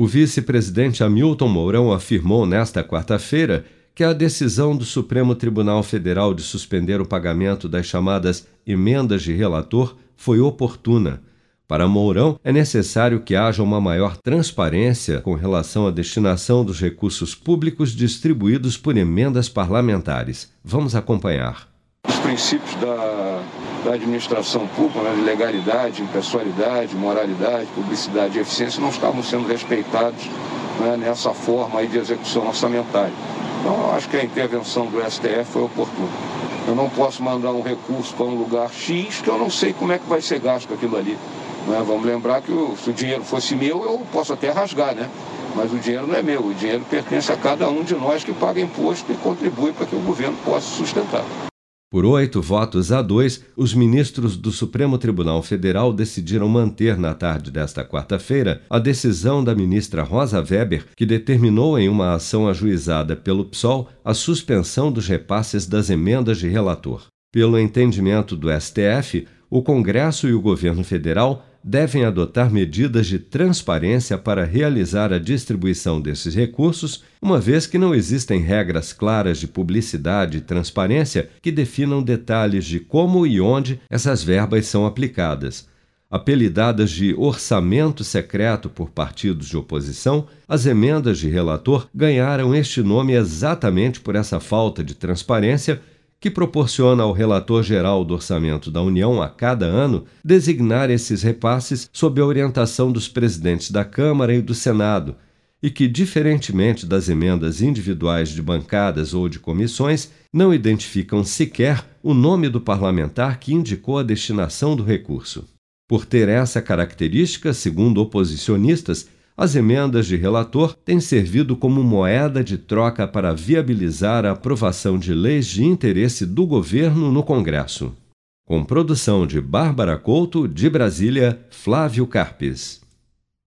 O vice-presidente Hamilton Mourão afirmou nesta quarta-feira que a decisão do Supremo Tribunal Federal de suspender o pagamento das chamadas emendas de relator foi oportuna. Para Mourão, é necessário que haja uma maior transparência com relação à destinação dos recursos públicos distribuídos por emendas parlamentares. Vamos acompanhar. Os princípios da, da administração pública, né, de legalidade, impessoalidade, moralidade, publicidade e eficiência não estavam sendo respeitados né, nessa forma de execução orçamentária. Então, acho que a intervenção do STF foi oportuna. Eu não posso mandar um recurso para um lugar X que eu não sei como é que vai ser gasto aquilo ali. Né? Vamos lembrar que se o dinheiro fosse meu, eu posso até rasgar, né? Mas o dinheiro não é meu, o dinheiro pertence a cada um de nós que paga imposto e contribui para que o governo possa sustentar. Por oito votos a dois, os ministros do Supremo Tribunal Federal decidiram manter na tarde desta quarta-feira a decisão da ministra Rosa Weber, que determinou em uma ação ajuizada pelo PSOL a suspensão dos repasses das emendas de relator. Pelo entendimento do STF, o Congresso e o governo federal devem adotar medidas de transparência para realizar a distribuição desses recursos, uma vez que não existem regras claras de publicidade e transparência que definam detalhes de como e onde essas verbas são aplicadas. Apelidadas de orçamento secreto por partidos de oposição, as emendas de relator ganharam este nome exatamente por essa falta de transparência que proporciona ao relator geral do orçamento da União a cada ano designar esses repasses sob a orientação dos presidentes da Câmara e do Senado, e que, diferentemente das emendas individuais de bancadas ou de comissões, não identificam sequer o nome do parlamentar que indicou a destinação do recurso. Por ter essa característica, segundo oposicionistas, as emendas de relator têm servido como moeda de troca para viabilizar a aprovação de leis de interesse do governo no Congresso. Com produção de Bárbara Couto, de Brasília, Flávio Carpes.